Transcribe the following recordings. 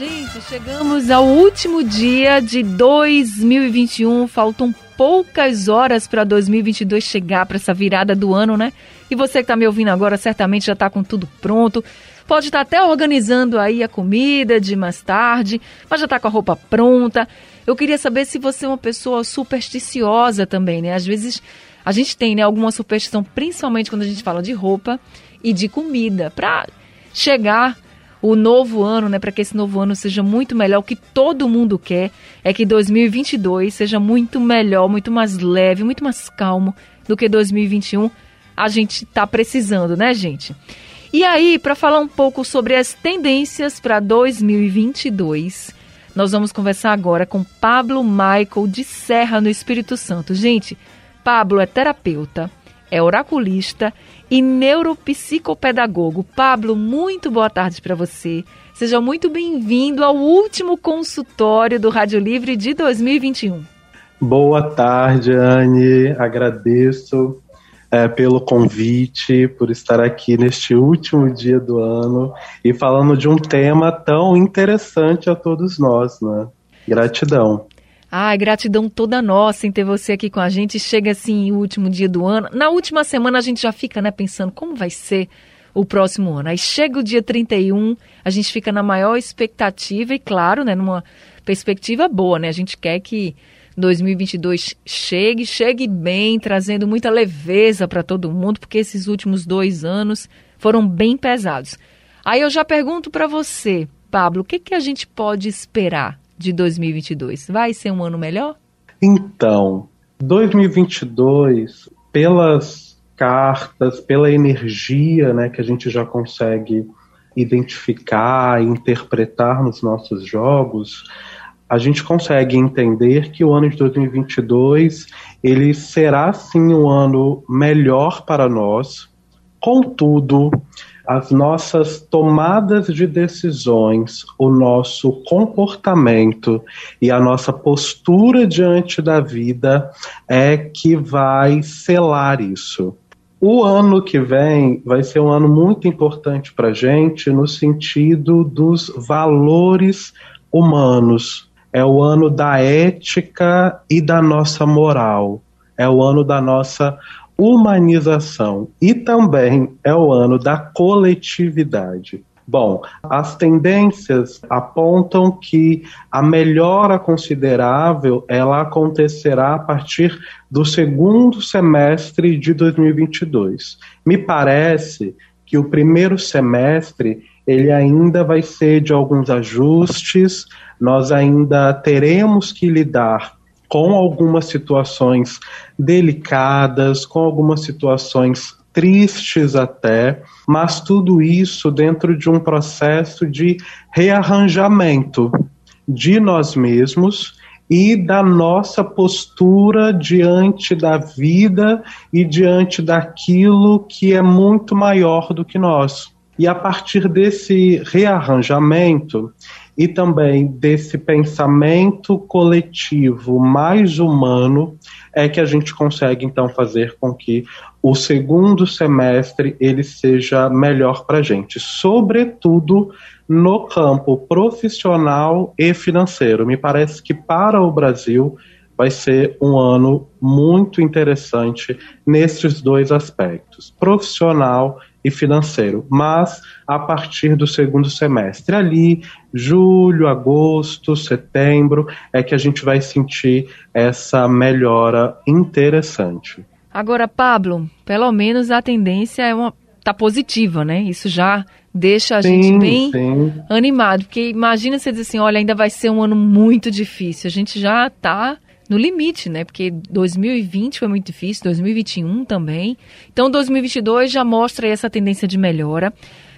Gente, chegamos ao último dia de 2021. Faltam poucas horas para 2022 chegar, para essa virada do ano, né? E você que está me ouvindo agora certamente já está com tudo pronto. Pode estar tá até organizando aí a comida de mais tarde, mas já está com a roupa pronta. Eu queria saber se você é uma pessoa supersticiosa também, né? Às vezes a gente tem né, alguma superstição, principalmente quando a gente fala de roupa e de comida, para chegar o novo ano, né, para que esse novo ano seja muito melhor. O que todo mundo quer é que 2022 seja muito melhor, muito mais leve, muito mais calmo do que 2021. A gente está precisando, né, gente? E aí, para falar um pouco sobre as tendências para 2022, nós vamos conversar agora com Pablo Michael de Serra, no Espírito Santo. Gente, Pablo é terapeuta, é oraculista e neuropsicopedagogo. Pablo, muito boa tarde para você. Seja muito bem-vindo ao último consultório do Rádio Livre de 2021. Boa tarde, Anne. Agradeço é, pelo convite, por estar aqui neste último dia do ano e falando de um tema tão interessante a todos nós, né? Gratidão. Ah, gratidão toda nossa em ter você aqui com a gente. Chega assim o último dia do ano. Na última semana a gente já fica, né, pensando como vai ser o próximo ano. Aí chega o dia 31, a gente fica na maior expectativa e, claro, né, numa perspectiva boa, né? A gente quer que 2022 chegue, chegue bem, trazendo muita leveza para todo mundo, porque esses últimos dois anos foram bem pesados. Aí eu já pergunto para você, Pablo, o que, que a gente pode esperar de 2022? Vai ser um ano melhor? Então, 2022, pelas cartas, pela energia né, que a gente já consegue identificar interpretar nos nossos jogos, a gente consegue entender que o ano de 2022 ele será sim um ano melhor para nós. Contudo, as nossas tomadas de decisões, o nosso comportamento e a nossa postura diante da vida é que vai selar isso. O ano que vem vai ser um ano muito importante para a gente no sentido dos valores humanos, é o ano da ética e da nossa moral, é o ano da nossa humanização e também é o ano da coletividade. Bom, as tendências apontam que a melhora considerável ela acontecerá a partir do segundo semestre de 2022. Me parece que o primeiro semestre ele ainda vai ser de alguns ajustes, nós ainda teremos que lidar com algumas situações delicadas, com algumas situações tristes até, mas tudo isso dentro de um processo de rearranjamento de nós mesmos e da nossa postura diante da vida e diante daquilo que é muito maior do que nós. E a partir desse rearranjamento e também desse pensamento coletivo mais humano é que a gente consegue então fazer com que o segundo semestre ele seja melhor para a gente, sobretudo no campo profissional e financeiro. Me parece que para o Brasil vai ser um ano muito interessante nesses dois aspectos, profissional e financeiro, mas a partir do segundo semestre, ali, julho, agosto, setembro, é que a gente vai sentir essa melhora interessante. Agora, Pablo, pelo menos a tendência é uma tá positiva, né? Isso já deixa a sim, gente bem sim. animado, porque imagina você dizer assim, olha, ainda vai ser um ano muito difícil. A gente já está no limite, né? Porque 2020 foi muito difícil, 2021 também. Então 2022 já mostra essa tendência de melhora.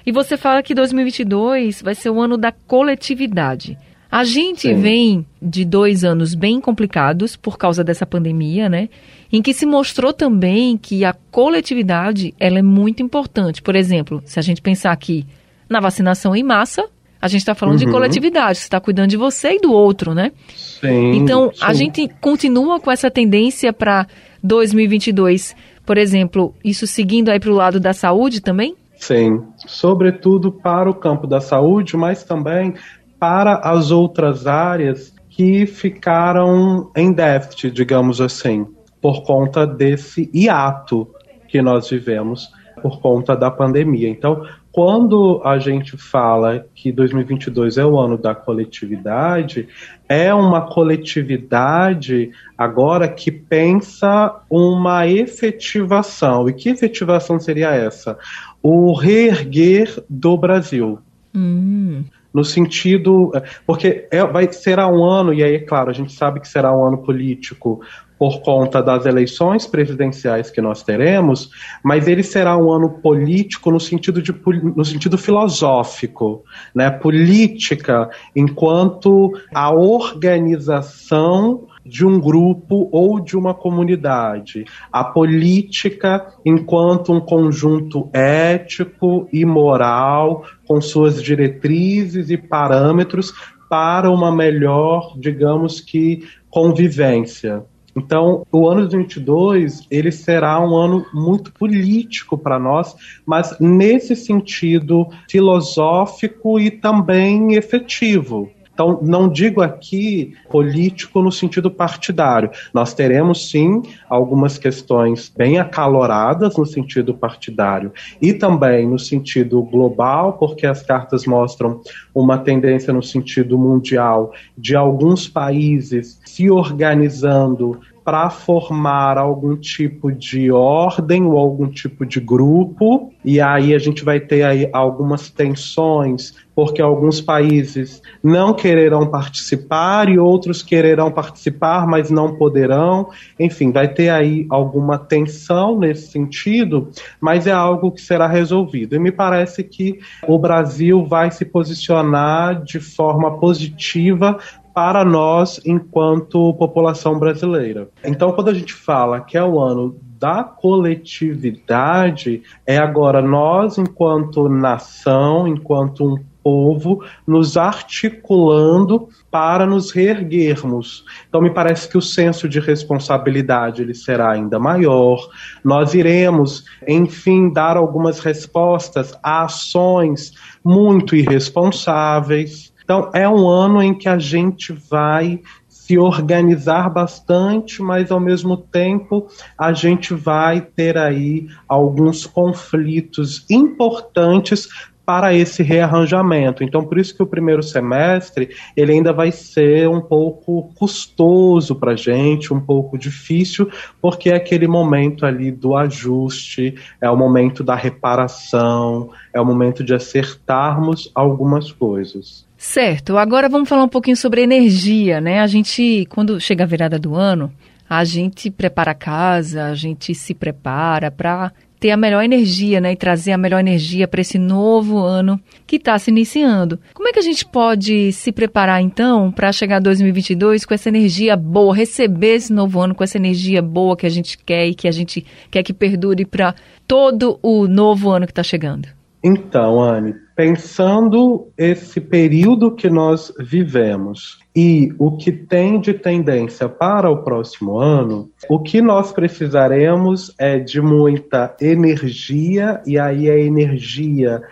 E você fala que 2022 vai ser o ano da coletividade. A gente Sim. vem de dois anos bem complicados por causa dessa pandemia, né? Em que se mostrou também que a coletividade ela é muito importante. Por exemplo, se a gente pensar aqui na vacinação em massa, a gente está falando uhum. de coletividade, você está cuidando de você e do outro, né? Sim. Então, sim. a gente continua com essa tendência para 2022, por exemplo, isso seguindo aí para o lado da saúde também? Sim, sobretudo para o campo da saúde, mas também para as outras áreas que ficaram em déficit, digamos assim, por conta desse hiato que nós vivemos por conta da pandemia. Então, quando a gente fala que 2022 é o ano da coletividade, é uma coletividade agora que pensa uma efetivação. E que efetivação seria essa? O reerguer do Brasil. Hum. No sentido. Porque é, vai, será um ano, e aí, é claro, a gente sabe que será um ano político por conta das eleições presidenciais que nós teremos, mas ele será um ano político no sentido, de, no sentido filosófico, né? política enquanto a organização de um grupo ou de uma comunidade. A política enquanto um conjunto ético e moral, com suas diretrizes e parâmetros para uma melhor, digamos que, convivência. Então, o ano de 2022 ele será um ano muito político para nós, mas nesse sentido filosófico e também efetivo. Então, não digo aqui político no sentido partidário. Nós teremos, sim, algumas questões bem acaloradas no sentido partidário e também no sentido global, porque as cartas mostram uma tendência no sentido mundial de alguns países se organizando para formar algum tipo de ordem ou algum tipo de grupo, e aí a gente vai ter aí algumas tensões, porque alguns países não quererão participar e outros quererão participar, mas não poderão. Enfim, vai ter aí alguma tensão nesse sentido, mas é algo que será resolvido. E me parece que o Brasil vai se posicionar de forma positiva para nós enquanto população brasileira. Então, quando a gente fala que é o ano da coletividade, é agora nós, enquanto nação, enquanto um povo, nos articulando para nos reerguermos. Então me parece que o senso de responsabilidade ele será ainda maior. Nós iremos, enfim, dar algumas respostas a ações muito irresponsáveis, então, é um ano em que a gente vai se organizar bastante, mas ao mesmo tempo a gente vai ter aí alguns conflitos importantes para esse rearranjamento. Então, por isso que o primeiro semestre ele ainda vai ser um pouco custoso para a gente, um pouco difícil, porque é aquele momento ali do ajuste, é o momento da reparação, é o momento de acertarmos algumas coisas. Certo. Agora vamos falar um pouquinho sobre energia, né? A gente, quando chega a virada do ano, a gente prepara a casa, a gente se prepara para ter a melhor energia, né? E trazer a melhor energia para esse novo ano que está se iniciando. Como é que a gente pode se preparar, então, para chegar a 2022 com essa energia boa, receber esse novo ano com essa energia boa que a gente quer e que a gente quer que perdure para todo o novo ano que está chegando? Então, Anne, pensando esse período que nós vivemos e o que tem de tendência para o próximo ano, o que nós precisaremos é de muita energia, e aí a energia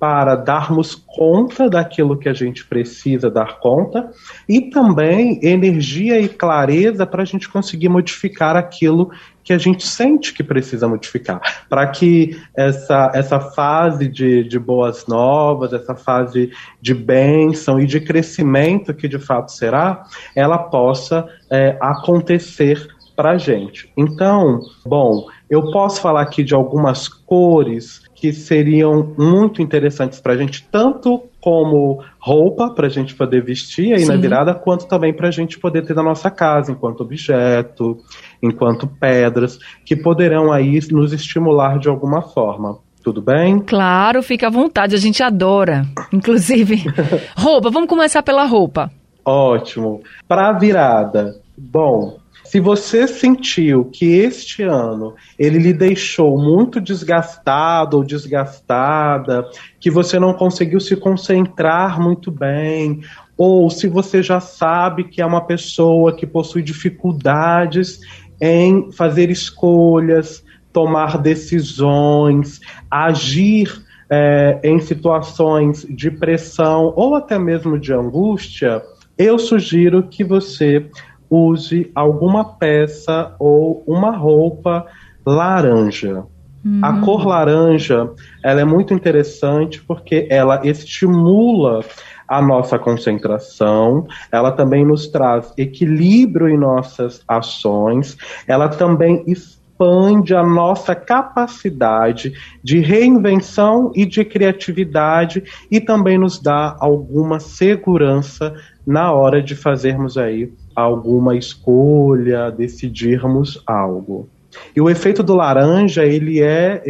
para darmos conta daquilo que a gente precisa dar conta e também energia e clareza para a gente conseguir modificar aquilo que a gente sente que precisa modificar, para que essa, essa fase de, de boas novas, essa fase de bênção e de crescimento que de fato será, ela possa é, acontecer para a gente. Então, bom, eu posso falar aqui de algumas cores que seriam muito interessantes para a gente, tanto como roupa para a gente poder vestir aí Sim. na virada, quanto também para a gente poder ter na nossa casa, enquanto objeto, enquanto pedras, que poderão aí nos estimular de alguma forma. Tudo bem? Claro, fica à vontade, a gente adora. Inclusive, roupa, vamos começar pela roupa. Ótimo. Para a virada, bom, se você sentiu que este ano ele lhe deixou muito desgastado ou desgastada, que você não conseguiu se concentrar muito bem, ou se você já sabe que é uma pessoa que possui dificuldades em fazer escolhas, tomar decisões, agir é, em situações de pressão ou até mesmo de angústia, eu sugiro que você use alguma peça ou uma roupa laranja. Uhum. A cor laranja, ela é muito interessante porque ela estimula a nossa concentração, ela também nos traz equilíbrio em nossas ações, ela também expande a nossa capacidade de reinvenção e de criatividade e também nos dá alguma segurança na hora de fazermos aí alguma escolha, decidirmos algo. E o efeito do laranja, ele é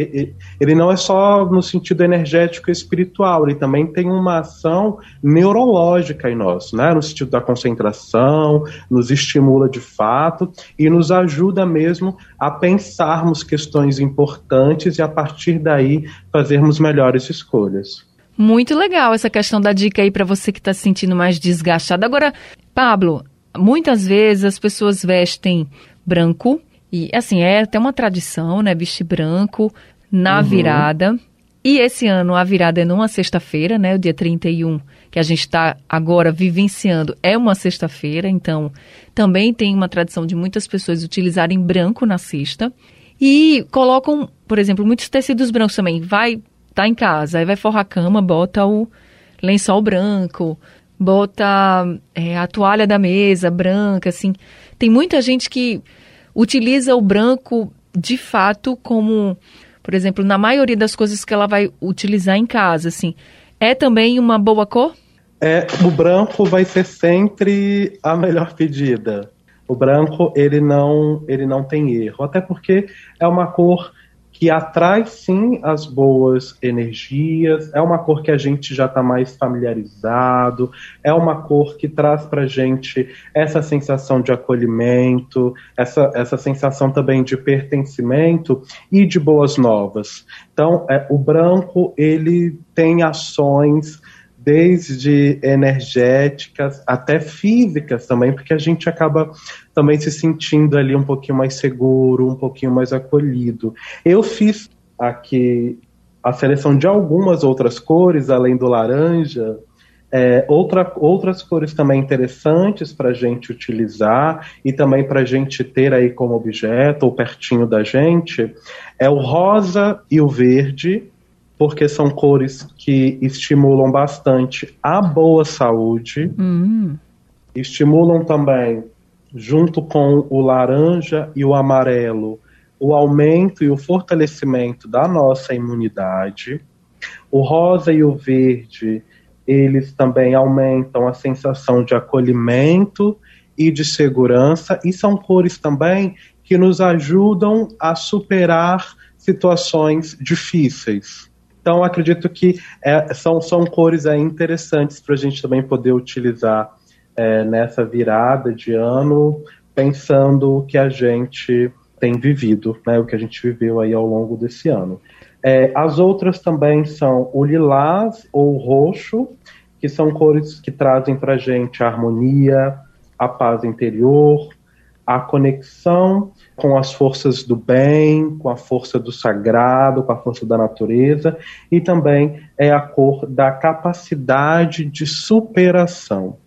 ele não é só no sentido energético e espiritual, ele também tem uma ação neurológica em nós, né? No sentido da concentração, nos estimula de fato e nos ajuda mesmo a pensarmos questões importantes e a partir daí fazermos melhores escolhas. Muito legal essa questão da dica aí para você que está se sentindo mais desgastado. Agora, Pablo, muitas vezes as pessoas vestem branco e assim é até uma tradição, né, vestir branco na uhum. virada. E esse ano a virada é numa sexta-feira, né, o dia 31, que a gente está agora vivenciando, é uma sexta-feira, então também tem uma tradição de muitas pessoas utilizarem branco na sexta. E colocam, por exemplo, muitos tecidos brancos também. Vai tá em casa, aí vai forrar a cama, bota o lençol branco, bota é, a toalha da mesa branca, assim. Tem muita gente que utiliza o branco de fato como, por exemplo, na maioria das coisas que ela vai utilizar em casa, assim. É também uma boa cor? É, o branco vai ser sempre a melhor pedida. O branco ele não ele não tem erro, até porque é uma cor que atrai sim as boas energias, é uma cor que a gente já está mais familiarizado, é uma cor que traz para gente essa sensação de acolhimento, essa, essa sensação também de pertencimento e de boas novas. Então, é, o branco ele tem ações desde energéticas até físicas também, porque a gente acaba também se sentindo ali um pouquinho mais seguro, um pouquinho mais acolhido. Eu fiz aqui a seleção de algumas outras cores, além do laranja, é, outra, outras cores também interessantes para a gente utilizar e também para a gente ter aí como objeto ou pertinho da gente é o rosa e o verde, porque são cores que estimulam bastante a boa saúde, uhum. estimulam também, junto com o laranja e o amarelo, o aumento e o fortalecimento da nossa imunidade. O rosa e o verde, eles também aumentam a sensação de acolhimento e de segurança, e são cores também que nos ajudam a superar situações difíceis. Então, acredito que é, são, são cores aí interessantes para a gente também poder utilizar é, nessa virada de ano, pensando o que a gente tem vivido, né, o que a gente viveu aí ao longo desse ano. É, as outras também são o lilás ou o roxo, que são cores que trazem para gente a harmonia, a paz interior, a conexão com as forças do bem, com a força do sagrado, com a força da natureza, e também é a cor da capacidade de superação.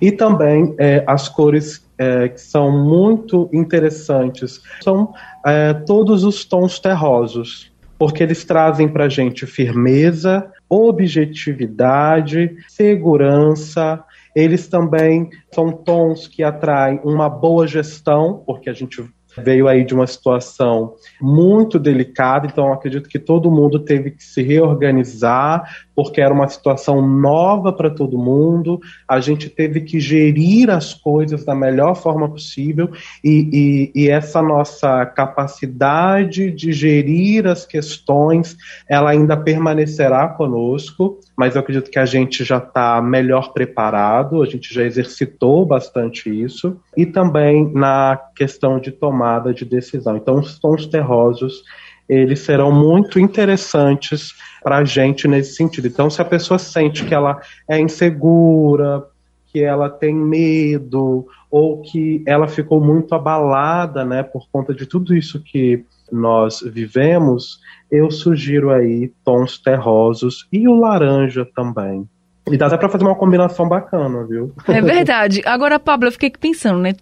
E também é, as cores é, que são muito interessantes são é, todos os tons terrosos, porque eles trazem para a gente firmeza, objetividade, segurança, eles também são tons que atraem uma boa gestão, porque a gente veio aí de uma situação muito delicada, então acredito que todo mundo teve que se reorganizar, porque era uma situação nova para todo mundo, a gente teve que gerir as coisas da melhor forma possível e, e, e essa nossa capacidade de gerir as questões, ela ainda permanecerá conosco, mas eu acredito que a gente já está melhor preparado, a gente já exercitou bastante isso, e também na questão de tomada de decisão. Então, os tons terrosos eles serão muito interessantes para a gente nesse sentido. Então, se a pessoa sente que ela é insegura, que ela tem medo, ou que ela ficou muito abalada, né, por conta de tudo isso que nós vivemos, eu sugiro aí tons terrosos e o laranja também. E dá até para fazer uma combinação bacana, viu? É verdade. Agora, Pablo, eu fiquei pensando, né?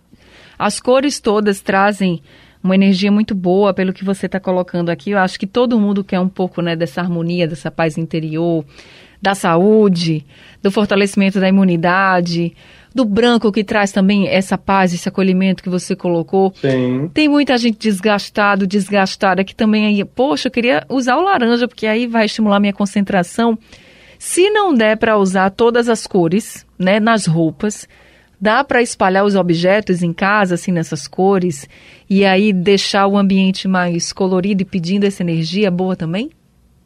As cores todas trazem uma energia muito boa pelo que você está colocando aqui. Eu acho que todo mundo quer um pouco né, dessa harmonia, dessa paz interior, da saúde, do fortalecimento da imunidade, do branco que traz também essa paz, esse acolhimento que você colocou. Sim. Tem muita gente desgastado, desgastada, que também aí, poxa, eu queria usar o laranja, porque aí vai estimular minha concentração. Se não der para usar todas as cores, né, nas roupas, Dá para espalhar os objetos em casa, assim, nessas cores, e aí deixar o ambiente mais colorido e pedindo essa energia boa também?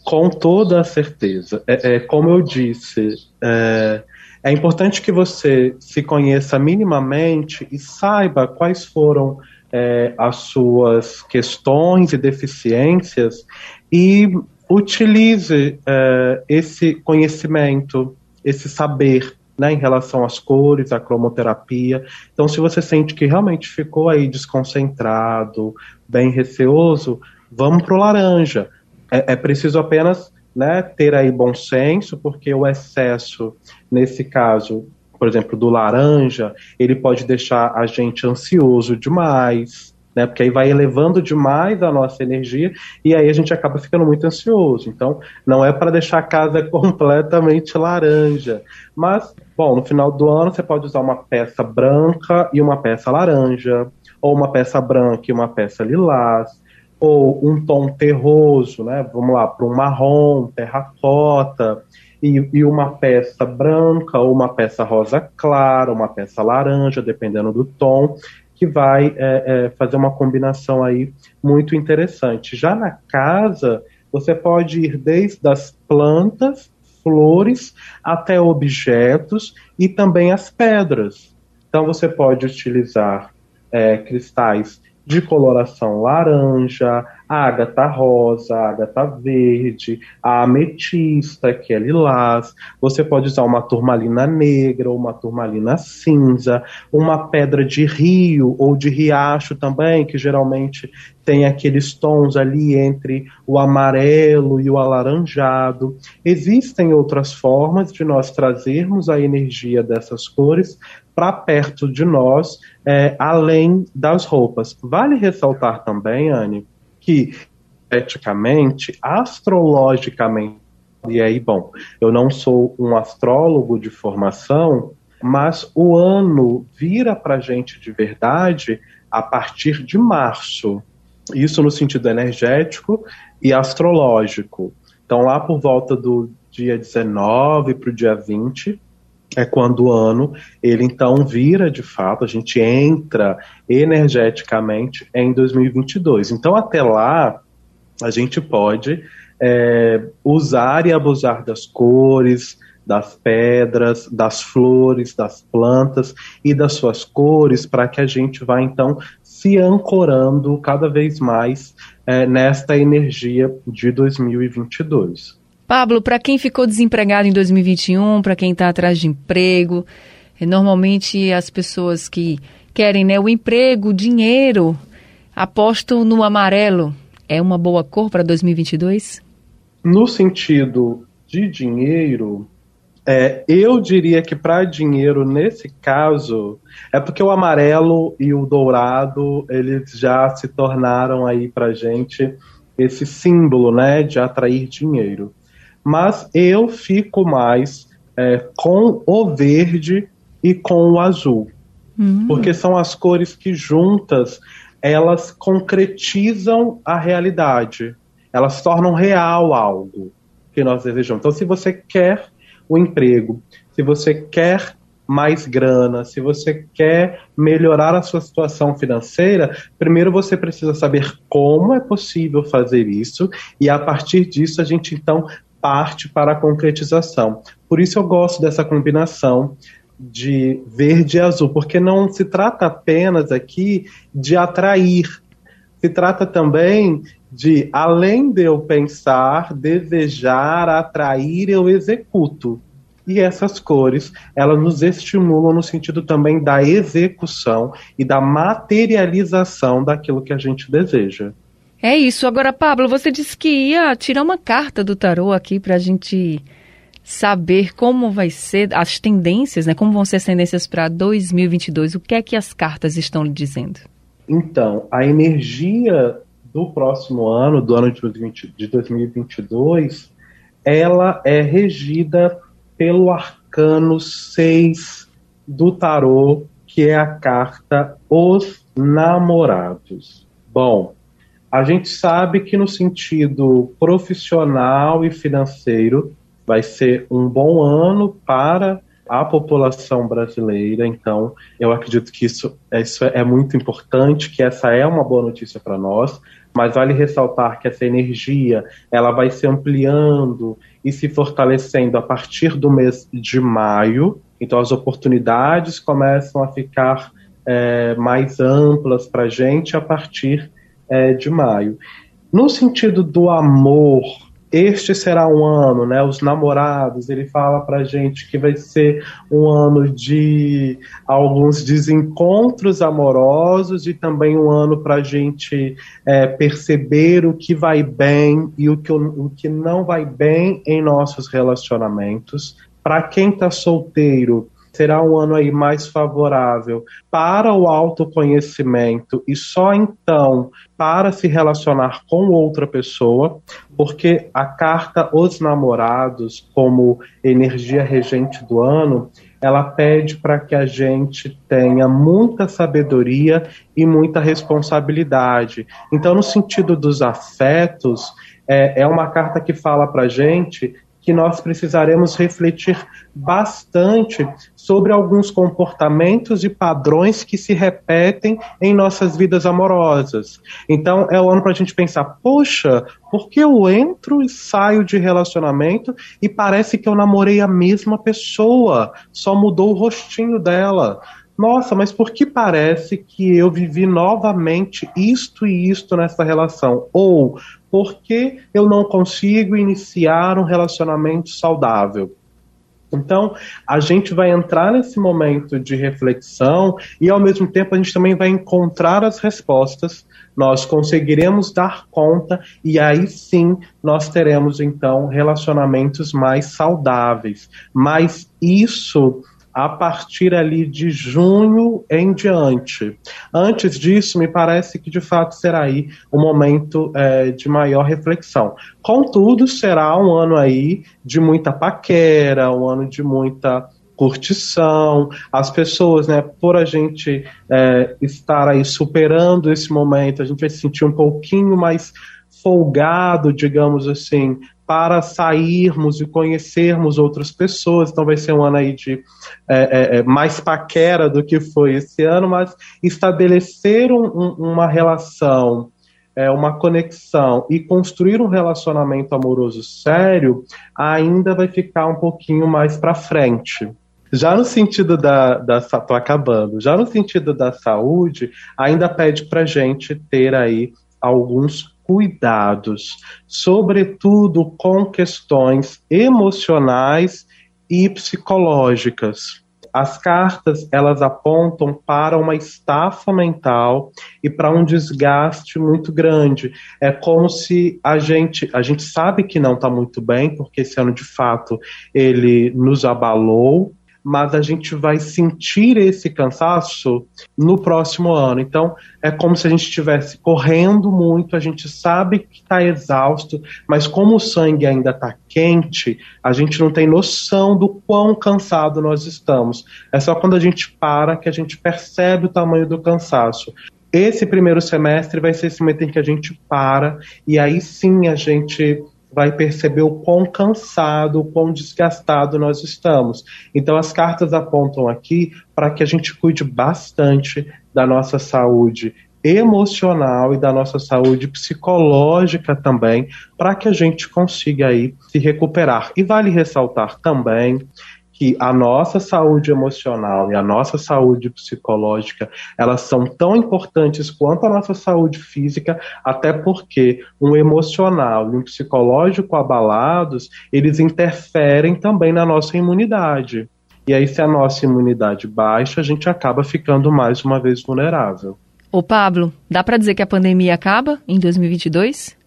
Com toda a certeza. É, é como eu disse, é, é importante que você se conheça minimamente e saiba quais foram é, as suas questões e deficiências e utilize é, esse conhecimento, esse saber né, em relação às cores, à cromoterapia. Então, se você sente que realmente ficou aí desconcentrado, bem receoso, vamos para o laranja. É, é, preciso apenas né, ter aí bom senso, porque o excesso, nesse caso, por exemplo, do laranja, ele pode deixar a gente ansioso demais, né? Porque aí vai elevando demais a nossa energia e aí a gente acaba ficando muito ansioso. Então, não é para deixar a casa completamente laranja. Mas, bom, no final do ano você pode usar uma peça branca e uma peça laranja, ou uma peça branca e uma peça lilás, ou um tom terroso, né? Vamos lá, para um marrom, terracota. E, e, uma peça branca ou uma peça rosa clara, uma peça laranja, dependendo do tom que vai é, é, fazer uma combinação aí muito interessante. Já na casa, você pode ir desde as plantas, flores, até objetos e também as pedras. Então você pode utilizar é, cristais de coloração laranja, a ágata rosa, a ágata verde, a ametista, que é lilás. Você pode usar uma turmalina negra ou uma turmalina cinza, uma pedra de rio ou de riacho também, que geralmente tem aqueles tons ali entre o amarelo e o alaranjado. Existem outras formas de nós trazermos a energia dessas cores para perto de nós, é, além das roupas. Vale ressaltar também, Anne, que eticamente, astrologicamente, e aí, bom, eu não sou um astrólogo de formação, mas o ano vira para a gente de verdade a partir de março. Isso no sentido energético e astrológico. Então, lá por volta do dia 19 para o dia 20, é quando o ano ele então vira de fato, a gente entra energeticamente em 2022. Então até lá a gente pode é, usar e abusar das cores, das pedras, das flores, das plantas e das suas cores para que a gente vá então se ancorando cada vez mais é, nesta energia de 2022. Pablo, para quem ficou desempregado em 2021, para quem está atrás de emprego, é, normalmente as pessoas que querem né, o emprego, o dinheiro, apostam no amarelo. É uma boa cor para 2022? No sentido de dinheiro, é, eu diria que para dinheiro, nesse caso, é porque o amarelo e o dourado, eles já se tornaram aí para gente esse símbolo, né, de atrair dinheiro mas eu fico mais é, com o verde e com o azul. Uhum. Porque são as cores que juntas elas concretizam a realidade. Elas tornam real algo. que nós desejamos. Então, se você quer o emprego, se você quer mais grana, se você quer melhorar a sua situação financeira, primeiro você precisa saber como é possível fazer isso e a partir disso a gente então parte para a concretização. Por isso eu gosto dessa combinação de verde e azul, porque não se trata apenas aqui de atrair, se trata também de, além de eu pensar, desejar, atrair, eu executo. E essas cores, elas nos estimulam no sentido também da execução e da materialização daquilo que a gente deseja. É isso. Agora, Pablo, você disse que ia tirar uma carta do tarô aqui para a gente saber como vai ser as tendências, né? Como vão ser as tendências para 2022. O que é que as cartas estão lhe dizendo? Então, a energia do próximo ano, do ano de 2022, ela é regida pelo arcano 6 do tarô, que é a carta Os Namorados. Bom, a gente sabe que no sentido profissional e financeiro vai ser um bom ano para a população brasileira. Então, eu acredito que isso, isso é muito importante, que essa é uma boa notícia para nós. Mas vale ressaltar que essa energia ela vai se ampliando e se fortalecendo a partir do mês de maio. Então as oportunidades começam a ficar é, mais amplas para a gente a partir é, de maio. No sentido do amor, este será um ano, né? Os namorados, ele fala pra gente que vai ser um ano de alguns desencontros amorosos e também um ano pra gente é, perceber o que vai bem e o que, o que não vai bem em nossos relacionamentos. Para quem tá solteiro, será um ano aí mais favorável para o autoconhecimento e só então para se relacionar com outra pessoa, porque a carta Os Namorados, como energia regente do ano, ela pede para que a gente tenha muita sabedoria e muita responsabilidade. Então, no sentido dos afetos, é, é uma carta que fala para gente que nós precisaremos refletir bastante sobre alguns comportamentos e padrões que se repetem em nossas vidas amorosas. Então, é o ano para a gente pensar: poxa, por que eu entro e saio de relacionamento e parece que eu namorei a mesma pessoa, só mudou o rostinho dela? Nossa, mas por que parece que eu vivi novamente isto e isto nessa relação? Ou por que eu não consigo iniciar um relacionamento saudável? Então, a gente vai entrar nesse momento de reflexão e, ao mesmo tempo, a gente também vai encontrar as respostas. Nós conseguiremos dar conta e aí sim nós teremos, então, relacionamentos mais saudáveis. Mas isso a partir ali de junho em diante. Antes disso, me parece que de fato será aí um momento é, de maior reflexão. Contudo, será um ano aí de muita paquera, um ano de muita curtição, as pessoas, né, por a gente é, estar aí superando esse momento, a gente vai se sentir um pouquinho mais folgado, digamos assim, para sairmos e conhecermos outras pessoas. Então vai ser um ano aí de é, é, é mais paquera do que foi esse ano, mas estabelecer um, um, uma relação, é, uma conexão e construir um relacionamento amoroso sério ainda vai ficar um pouquinho mais para frente. Já no sentido da, da tô acabando, já no sentido da saúde, ainda pede para gente ter aí alguns cuidados, sobretudo com questões emocionais e psicológicas. As cartas, elas apontam para uma estafa mental e para um desgaste muito grande. É como se a gente, a gente sabe que não está muito bem, porque esse ano de fato ele nos abalou, mas a gente vai sentir esse cansaço no próximo ano. Então, é como se a gente estivesse correndo muito, a gente sabe que está exausto, mas como o sangue ainda está quente, a gente não tem noção do quão cansado nós estamos. É só quando a gente para que a gente percebe o tamanho do cansaço. Esse primeiro semestre vai ser esse momento em que a gente para e aí sim a gente vai perceber o quão cansado, o quão desgastado nós estamos. Então, as cartas apontam aqui para que a gente cuide bastante da nossa saúde emocional e da nossa saúde psicológica também, para que a gente consiga aí se recuperar. E vale ressaltar também que a nossa saúde emocional e a nossa saúde psicológica, elas são tão importantes quanto a nossa saúde física, até porque um emocional e um psicológico abalados, eles interferem também na nossa imunidade. E aí, se a nossa imunidade baixa, a gente acaba ficando mais uma vez vulnerável. Ô Pablo, dá para dizer que a pandemia acaba em 2022?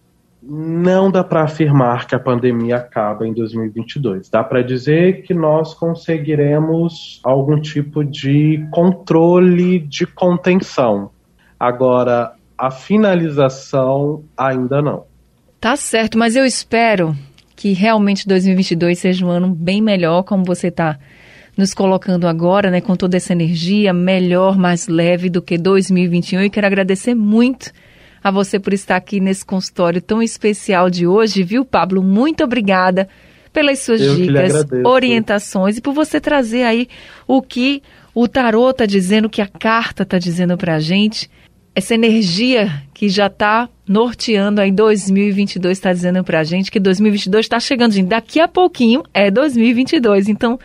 Não dá para afirmar que a pandemia acaba em 2022. Dá para dizer que nós conseguiremos algum tipo de controle de contenção. Agora, a finalização ainda não. Tá certo, mas eu espero que realmente 2022 seja um ano bem melhor, como você está nos colocando agora, né, com toda essa energia, melhor, mais leve do que 2021. E quero agradecer muito a você por estar aqui nesse consultório tão especial de hoje, viu, Pablo? Muito obrigada pelas suas Eu dicas, orientações e por você trazer aí o que o tarô está dizendo, o que a carta está dizendo para a gente. Essa energia que já está norteando aí 2022 está dizendo para a gente que 2022 está chegando, gente. Daqui a pouquinho é 2022. Então,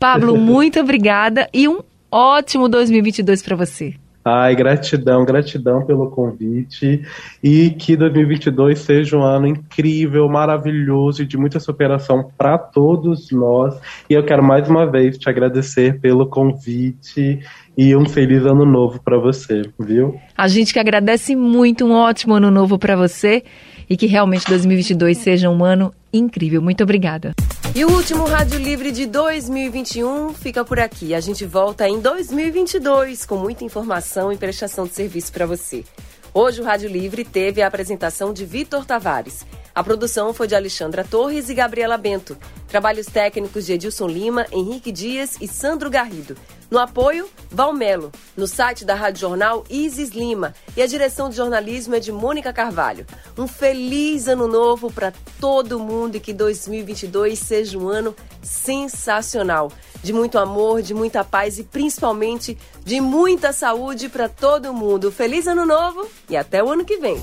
Pablo, muito obrigada e um ótimo 2022 para você. Ai, gratidão, gratidão pelo convite e que 2022 seja um ano incrível, maravilhoso de muita superação para todos nós. E eu quero mais uma vez te agradecer pelo convite e um feliz ano novo para você, viu? A gente que agradece muito, um ótimo ano novo para você e que realmente 2022 seja um ano incrível. Muito obrigada. E o último Rádio Livre de 2021 fica por aqui. A gente volta em 2022 com muita informação e prestação de serviço para você. Hoje o Rádio Livre teve a apresentação de Vitor Tavares. A produção foi de Alexandra Torres e Gabriela Bento. Trabalhos técnicos de Edilson Lima, Henrique Dias e Sandro Garrido. No apoio, Valmelo. No site da Rádio Jornal, Isis Lima. E a direção de jornalismo é de Mônica Carvalho. Um feliz ano novo para todo mundo e que 2022 seja um ano sensacional. De muito amor, de muita paz e principalmente de muita saúde para todo mundo. Feliz ano novo e até o ano que vem.